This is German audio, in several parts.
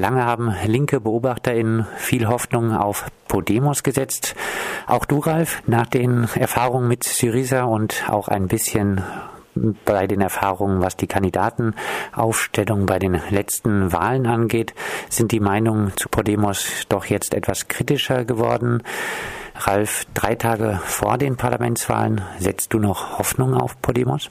Lange haben linke BeobachterInnen viel Hoffnung auf Podemos gesetzt. Auch du, Ralf, nach den Erfahrungen mit Syriza und auch ein bisschen bei den Erfahrungen, was die Kandidatenaufstellung bei den letzten Wahlen angeht, sind die Meinungen zu Podemos doch jetzt etwas kritischer geworden. Ralf, drei Tage vor den Parlamentswahlen, setzt du noch Hoffnung auf Podemos?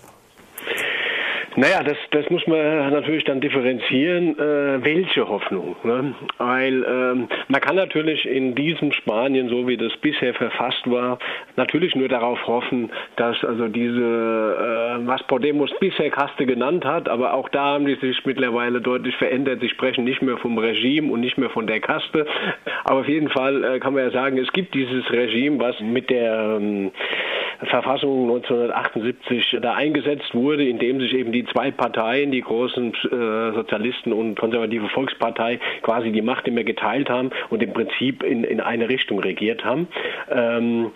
Naja, das, das muss man natürlich dann differenzieren, äh, welche Hoffnung. Ne? Weil ähm, man kann natürlich in diesem Spanien, so wie das bisher verfasst war, natürlich nur darauf hoffen, dass also diese, äh, was Podemos bisher Kaste genannt hat, aber auch da haben die sich mittlerweile deutlich verändert. Sie sprechen nicht mehr vom Regime und nicht mehr von der Kaste. Aber auf jeden Fall äh, kann man ja sagen, es gibt dieses Regime, was mit der ähm, Verfassung 1978 da eingesetzt wurde, in dem sich eben die zwei Parteien, die großen äh, Sozialisten und konservative Volkspartei, quasi die Macht immer geteilt haben und im Prinzip in, in eine Richtung regiert haben. Ähm,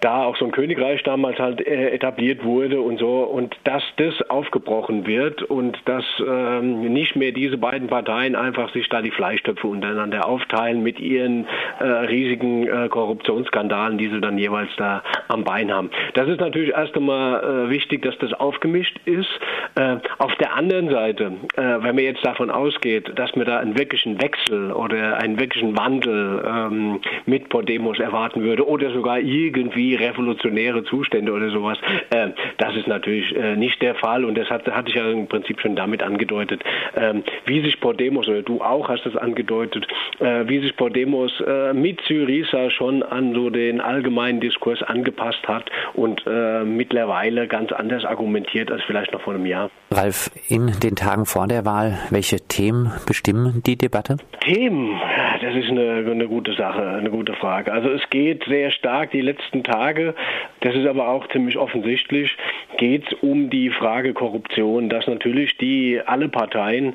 da auch so ein Königreich damals halt äh, etabliert wurde und so und dass das aufgebrochen wird und dass ähm, nicht mehr diese beiden Parteien einfach sich da die Fleischtöpfe untereinander aufteilen mit ihren äh, riesigen äh, Korruptionsskandalen, die sie dann jeweils da am Bein haben. Das ist natürlich erst einmal äh, wichtig, dass das aufgemischt ist. Äh, auf der anderen Seite, äh, wenn man jetzt davon ausgeht, dass man da einen wirklichen Wechsel oder einen wirklichen Wandel ähm, mit Podemos erwarten würde oder sogar irgendwie revolutionäre Zustände oder sowas. Äh, das ist natürlich äh, nicht der Fall und das hat, hatte ich ja im Prinzip schon damit angedeutet, ähm, wie sich Podemos, oder du auch hast es angedeutet, äh, wie sich Podemos äh, mit Syriza schon an so den allgemeinen Diskurs angepasst hat und äh, mittlerweile ganz anders argumentiert als vielleicht noch vor einem Jahr. Ralf, in den Tagen vor der Wahl, welche Themen bestimmen die Debatte? Themen, das ist eine, eine gute Sache, eine gute Frage. Also es geht sehr stark die letzten Tage, das ist aber auch ziemlich offensichtlich, geht es um die Frage Korruption, dass natürlich die alle Parteien,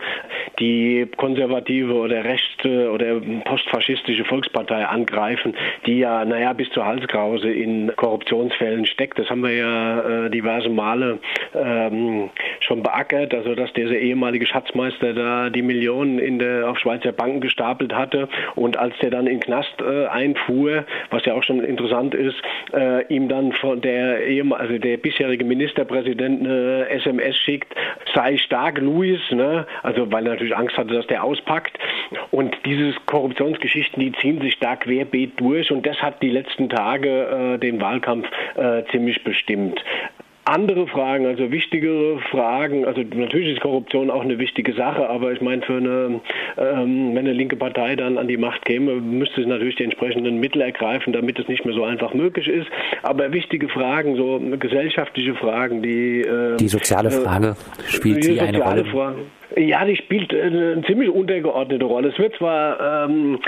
die konservative oder rechte oder postfaschistische Volkspartei angreifen, die ja, naja, bis zur Halskrause in Korruptionsfällen steckt. Das haben wir ja äh, diverse Male ähm, schon beackert, also dass dieser ehemalige Schatzmeister da die Millionen in der, auf Schweizer Banken gestapelt hatte und als der dann in den Knast äh, einfuhr, was ja auch schon interessant ist, äh, ihm dann von der also der bisherige Ministerpräsident eine SMS schickt, sei stark, Luis, ne? also weil er natürlich Angst hatte, dass der auspackt. Und diese Korruptionsgeschichten, die ziehen sich da querbeet durch und das hat die letzten Tage äh, den Wahlkampf äh, ziemlich bestimmt andere Fragen, also wichtigere Fragen, also natürlich ist Korruption auch eine wichtige Sache, aber ich meine, für eine, ähm, wenn eine linke Partei dann an die Macht käme, müsste sie natürlich die entsprechenden Mittel ergreifen, damit es nicht mehr so einfach möglich ist. Aber wichtige Fragen, so gesellschaftliche Fragen, die äh, die soziale Frage spielt sie eine Rolle. Frage, ja, die spielt eine ziemlich untergeordnete Rolle. Es wird zwar ähm,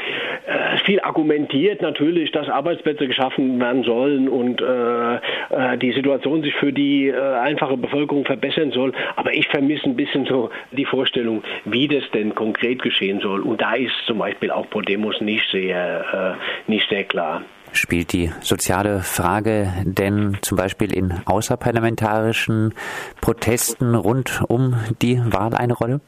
äh, viel argumentiert natürlich, dass Arbeitsplätze geschaffen werden sollen und äh, äh, die Situation sich für die äh, einfache Bevölkerung verbessern soll, aber ich vermisse ein bisschen so die Vorstellung, wie das denn konkret geschehen soll. Und da ist zum Beispiel auch Podemos nicht sehr, äh, nicht sehr klar. Spielt die soziale Frage denn zum Beispiel in außerparlamentarischen Protesten rund um die Wahl eine Rolle?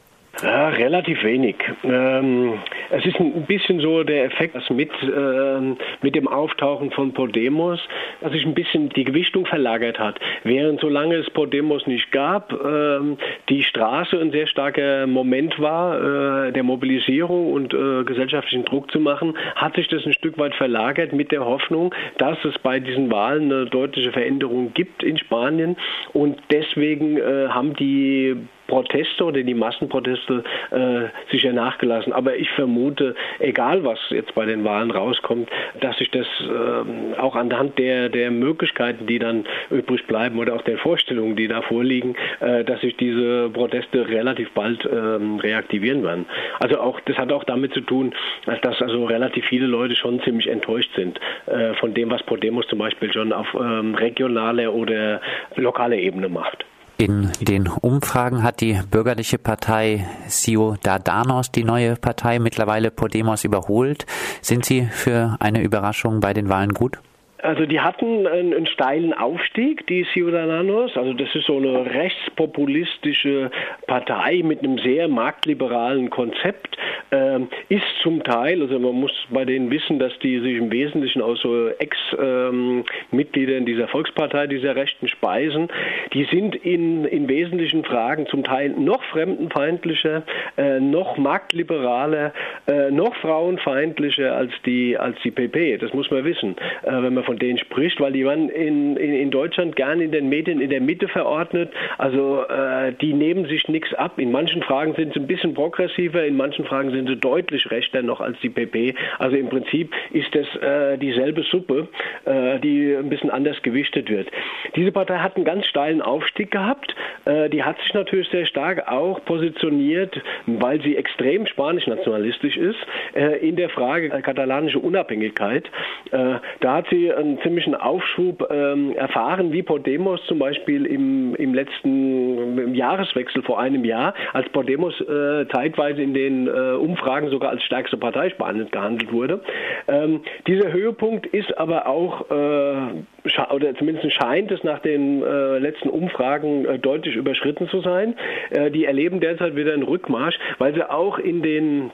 Ja, relativ wenig. Ähm, es ist ein bisschen so der Effekt, dass mit, ähm, mit dem Auftauchen von Podemos, dass sich ein bisschen die Gewichtung verlagert hat. Während solange es Podemos nicht gab, ähm, die Straße ein sehr starker Moment war, äh, der Mobilisierung und äh, gesellschaftlichen Druck zu machen, hat sich das ein Stück weit verlagert mit der Hoffnung, dass es bei diesen Wahlen eine deutliche Veränderung gibt in Spanien. Und deswegen äh, haben die Proteste oder die Massenproteste äh, sicher nachgelassen. Aber ich vermute, egal was jetzt bei den Wahlen rauskommt, dass sich das äh, auch anhand der, der Möglichkeiten, die dann übrig bleiben oder auch der Vorstellungen, die da vorliegen, äh, dass sich diese Proteste relativ bald ähm, reaktivieren werden. Also auch das hat auch damit zu tun, dass also relativ viele Leute schon ziemlich enttäuscht sind äh, von dem, was Podemos zum Beispiel schon auf ähm, regionaler oder lokaler Ebene macht. In den Umfragen hat die bürgerliche Partei Ciudadanos, die neue Partei, mittlerweile Podemos überholt. Sind Sie für eine Überraschung bei den Wahlen gut? Also die hatten einen, einen, steilen Aufstieg, die Ciudadanos. Also das ist so eine rechtspopulistische Partei mit einem sehr marktliberalen Konzept. Ähm, ist zum Teil, also man muss bei denen wissen, dass die sich im Wesentlichen aus so Ex-Mitgliedern dieser Volkspartei, dieser Rechten speisen. Die sind in, in wesentlichen Fragen zum Teil noch fremdenfeindlicher, äh, noch marktliberaler, äh, noch frauenfeindlicher als die, als die PP. Das muss man wissen, äh, wenn man von denen spricht, weil die waren in, in, in Deutschland gern in den Medien in der Mitte verordnet. Also äh, die nehmen sich nichts ab. In manchen Fragen sind sie ein bisschen progressiver, in manchen Fragen sind sie deutlich rechter noch als die PP. Also im Prinzip ist das äh, dieselbe Suppe, äh, die ein bisschen anders gewichtet wird. Diese Partei hat einen ganz steilen Aufstieg gehabt. Äh, die hat sich natürlich sehr stark auch positioniert, weil sie extrem spanisch-nationalistisch ist, äh, in der Frage katalanische Unabhängigkeit. Äh, da hat sie einen ziemlichen Aufschub ähm, erfahren, wie Podemos zum Beispiel im, im letzten im Jahreswechsel vor einem Jahr, als Podemos äh, zeitweise in den äh, Umfragen sogar als stärkste Partei Spaniens gehandelt wurde. Ähm, dieser Höhepunkt ist aber auch, äh, oder zumindest scheint es nach den äh, letzten Umfragen äh, deutlich überschritten zu sein. Äh, die erleben derzeit wieder einen Rückmarsch, weil sie auch in den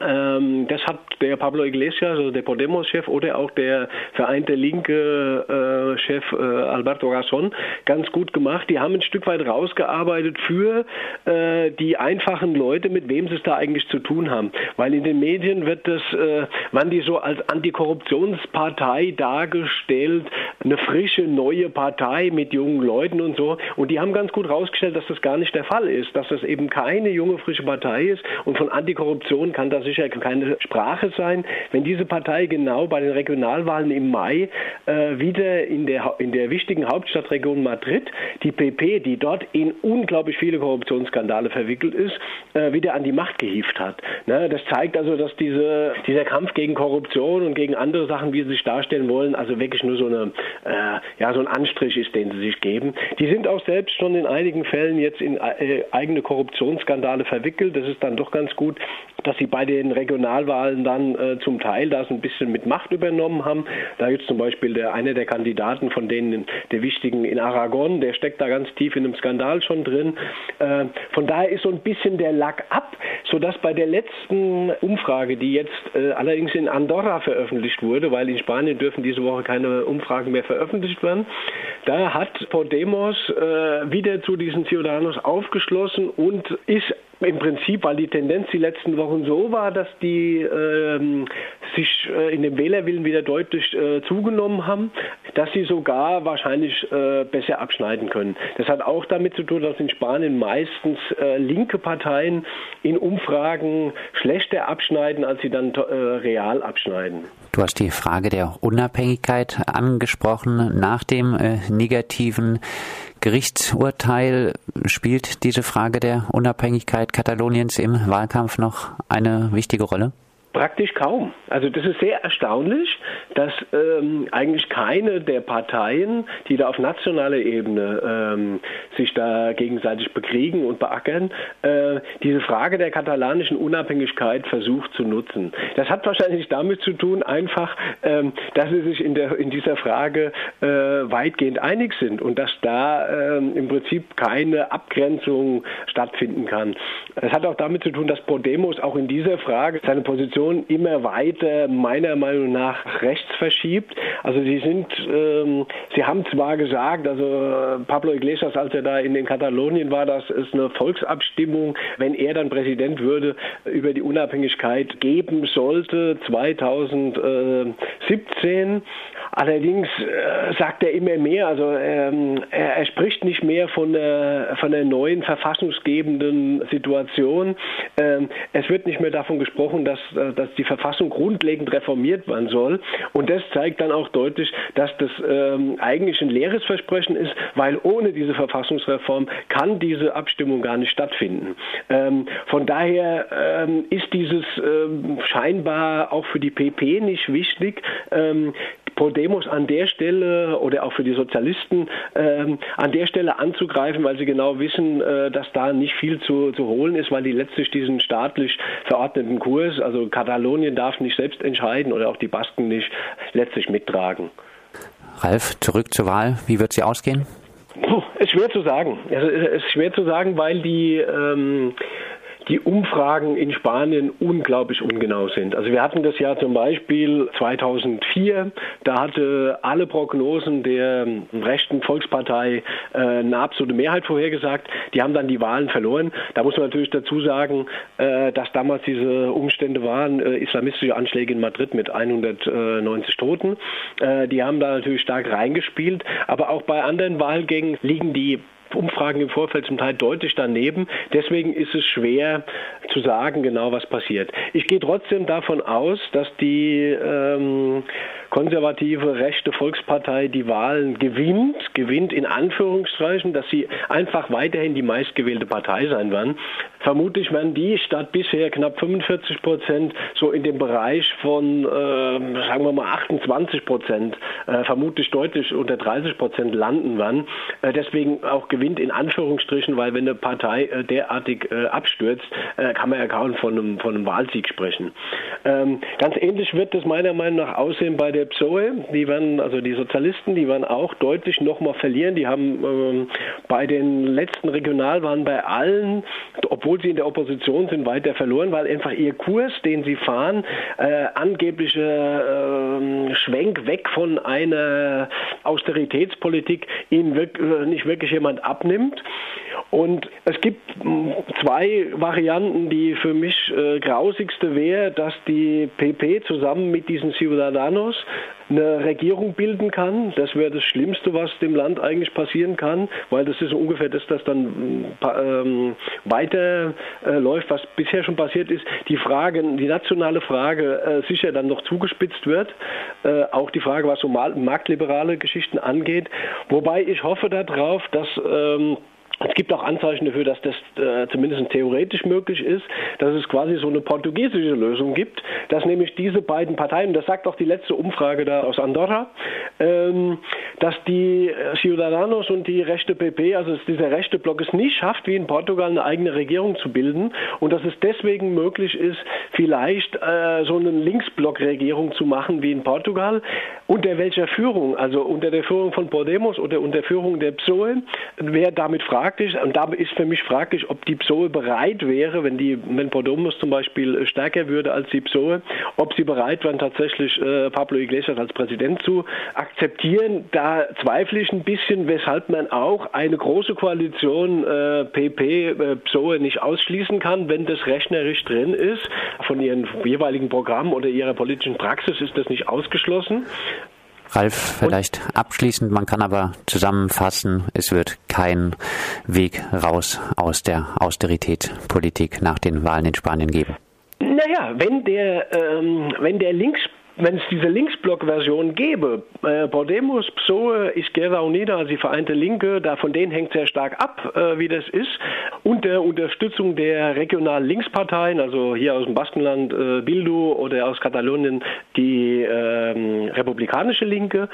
ähm, das hat der Pablo Iglesias, also der Podemos-Chef oder auch der vereinte linke äh, äh, Alberto Gasson ganz gut gemacht. Die haben ein Stück weit rausgearbeitet für äh, die einfachen Leute, mit wem sie es da eigentlich zu tun haben. Weil in den Medien wird das, äh, man die so als Antikorruptionspartei dargestellt, eine frische, neue Partei mit jungen Leuten und so. Und die haben ganz gut rausgestellt, dass das gar nicht der Fall ist, dass das eben keine junge, frische Partei ist und von Antikorruption kann das sicher keine Sprache sein. Wenn diese Partei genau bei den Regionalwahlen im Mai äh, wieder in der, in der wichtigen Hauptstadtregion Madrid die PP, die dort in unglaublich viele Korruptionsskandale verwickelt ist, äh, wieder an die Macht gehievt hat. Ne? Das zeigt also, dass diese, dieser Kampf gegen Korruption und gegen andere Sachen, wie sie sich darstellen wollen, also wirklich nur so, eine, äh, ja, so ein Anstrich ist, den sie sich geben. Die sind auch selbst schon in einigen Fällen jetzt in äh, eigene Korruptionsskandale verwickelt. Das ist dann doch ganz gut, dass sie bei den Regionalwahlen dann äh, zum Teil das ein bisschen mit Macht übernommen haben. Da gibt es zum Beispiel der, einer der Kandidaten von denen, der wichtigen in Aragon, der steckt da ganz tief in einem Skandal schon drin. Äh, von daher ist so ein bisschen der Lack ab, sodass bei der letzten Umfrage, die jetzt äh, allerdings in Andorra veröffentlicht wurde, weil in Spanien dürfen diese Woche keine Umfragen mehr veröffentlicht werden, da hat Podemos äh, wieder zu diesen Ciudadanos aufgeschlossen und ist im Prinzip, weil die Tendenz die letzten Wochen so war, dass die ähm, sich äh, in dem Wählerwillen wieder deutlich äh, zugenommen haben, dass sie sogar wahrscheinlich äh, besser abschneiden können. Das hat auch damit zu tun, dass in Spanien meistens äh, linke Parteien in Umfragen schlechter abschneiden, als sie dann äh, real abschneiden. Du hast die Frage der Unabhängigkeit angesprochen. Nach dem äh, negativen Gerichtsurteil spielt diese Frage der Unabhängigkeit Kataloniens im Wahlkampf noch eine wichtige Rolle? Praktisch kaum. Also das ist sehr erstaunlich, dass ähm, eigentlich keine der Parteien, die da auf nationaler Ebene ähm, sich da gegenseitig bekriegen und beackern, äh, diese Frage der katalanischen Unabhängigkeit versucht zu nutzen. Das hat wahrscheinlich damit zu tun, einfach, ähm, dass sie sich in, der, in dieser Frage äh, weitgehend einig sind und dass da ähm, im Prinzip keine Abgrenzung stattfinden kann. Das hat auch damit zu tun, dass Podemos auch in dieser Frage seine Position Position immer weiter meiner Meinung nach rechts verschiebt. Also sie sind, ähm, sie haben zwar gesagt, also äh, Pablo Iglesias, als er da in den Katalonien war, das ist eine Volksabstimmung, wenn er dann Präsident würde, über die Unabhängigkeit geben sollte 2017. Allerdings äh, sagt er immer mehr, also ähm, er, er, spricht nicht mehr von der, von der neuen verfassungsgebenden Situation. Ähm, es wird nicht mehr davon gesprochen, dass, äh, dass die Verfassung grundlegend reformiert werden soll. Und das zeigt dann auch deutlich, dass das ähm, eigentlich ein leeres Versprechen ist, weil ohne diese Verfassungsreform kann diese Abstimmung gar nicht stattfinden. Ähm, von daher ähm, ist dieses ähm, scheinbar auch für die PP nicht wichtig. Podemos an der Stelle oder auch für die Sozialisten ähm, an der Stelle anzugreifen, weil sie genau wissen, äh, dass da nicht viel zu, zu holen ist, weil die letztlich diesen staatlich verordneten Kurs, also Katalonien darf nicht selbst entscheiden oder auch die Basken nicht letztlich mittragen. Ralf, zurück zur Wahl. Wie wird sie ausgehen? Puh, ist schwer zu sagen. Also, es ist schwer zu sagen, weil die ähm, die Umfragen in Spanien unglaublich ungenau sind. Also wir hatten das ja zum Beispiel 2004, da hatte alle Prognosen der rechten Volkspartei äh, eine absolute Mehrheit vorhergesagt. Die haben dann die Wahlen verloren. Da muss man natürlich dazu sagen, äh, dass damals diese Umstände waren, äh, islamistische Anschläge in Madrid mit 190 Toten. Die haben da natürlich stark reingespielt. Aber auch bei anderen Wahlgängen liegen die Umfragen im Vorfeld zum Teil deutlich daneben. Deswegen ist es schwer zu sagen genau, was passiert. Ich gehe trotzdem davon aus, dass die ähm, konservative rechte Volkspartei die Wahlen gewinnt, gewinnt in Anführungszeichen, dass sie einfach weiterhin die meistgewählte Partei sein werden. Vermutlich werden die statt bisher knapp 45 Prozent so in dem Bereich von, äh, sagen wir mal, 28 Prozent, äh, vermutlich deutlich unter 30 Prozent landen werden. Äh, deswegen auch gewinnt in Anführungsstrichen, weil wenn eine Partei äh, derartig äh, abstürzt, äh, kann man ja kaum von einem, von einem Wahlsieg sprechen. Ähm, ganz ähnlich wird es meiner Meinung nach aussehen bei der PSOE. Die werden, also die Sozialisten, die werden auch deutlich nochmal verlieren. Die haben ähm, bei den letzten Regionalwahlen bei allen, obwohl sie in der Opposition sind, weiter verloren, weil einfach ihr Kurs, den sie fahren, äh, angebliche äh, Schwenk weg von einer Austeritätspolitik ihnen wirk äh, nicht wirklich jemand abnimmt. Und es gibt zwei Varianten, die für mich äh, grausigste wäre, dass die PP zusammen mit diesen Ciudadanos eine Regierung bilden kann. Das wäre das Schlimmste, was dem Land eigentlich passieren kann, weil das ist ungefähr das, das dann ähm, weiter äh, was bisher schon passiert ist. Die Frage, die nationale Frage äh, sicher dann noch zugespitzt wird, äh, auch die Frage, was so marktliberale Geschichten angeht. Wobei ich hoffe darauf, dass ähm, es gibt auch Anzeichen dafür, dass das äh, zumindest theoretisch möglich ist, dass es quasi so eine portugiesische Lösung gibt, dass nämlich diese beiden Parteien, das sagt auch die letzte Umfrage da aus Andorra, ähm, dass die Ciudadanos und die rechte PP, also dieser rechte Block es nicht schafft, wie in Portugal eine eigene Regierung zu bilden und dass es deswegen möglich ist, vielleicht äh, so eine Linksblock-Regierung zu machen wie in Portugal. Unter welcher Führung? Also unter der Führung von Podemos oder unter Führung der PSOE? Wer damit fragt, fraglich und da ist für mich fraglich, ob die PSOE bereit wäre, wenn die, wenn Podemos zum Beispiel äh, stärker würde als die PSOE, ob sie bereit wären, tatsächlich äh, Pablo Iglesias als Präsident zu akzeptieren. Da zweifle ich ein bisschen, weshalb man auch eine große Koalition äh, PP äh, PSOE nicht ausschließen kann, wenn das rechnerisch drin ist. Von ihren jeweiligen Programmen oder ihrer politischen Praxis ist das nicht ausgeschlossen. Ralf, vielleicht abschließend, man kann aber zusammenfassen, es wird kein Weg raus aus der Austeritätspolitik nach den Wahlen in Spanien geben. Naja, wenn der, ähm, wenn der Links wenn es diese Linksblock-Version gäbe, äh, Podemos, PSOE, Izquierda Unida, also die Vereinte Linke, da von denen hängt sehr stark ab, äh, wie das ist, und der Unterstützung der regionalen Linksparteien, also hier aus dem Baskenland äh, Bildu oder aus Katalonien die ähm, republikanische Linke,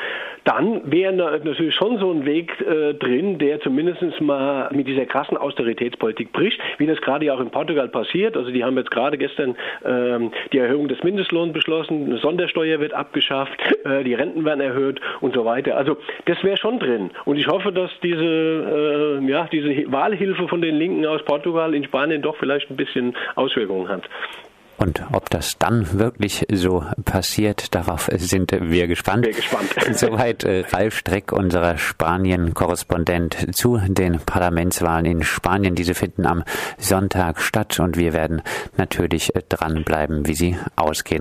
dann wäre natürlich schon so ein Weg äh, drin, der zumindest mal mit dieser krassen Austeritätspolitik bricht, wie das gerade ja auch in Portugal passiert. Also die haben jetzt gerade gestern ähm, die Erhöhung des Mindestlohns beschlossen, eine Sonder Mehrwertsteuer wird abgeschafft, äh, die Renten werden erhöht und so weiter. Also das wäre schon drin. Und ich hoffe, dass diese, äh, ja, diese Wahlhilfe von den Linken aus Portugal in Spanien doch vielleicht ein bisschen Auswirkungen hat. Und ob das dann wirklich so passiert, darauf sind wir gespannt. Wir gespannt. Soweit äh, Ralf Streck, unser Spanien-Korrespondent zu den Parlamentswahlen in Spanien. Diese finden am Sonntag statt und wir werden natürlich dranbleiben, wie sie ausgehen.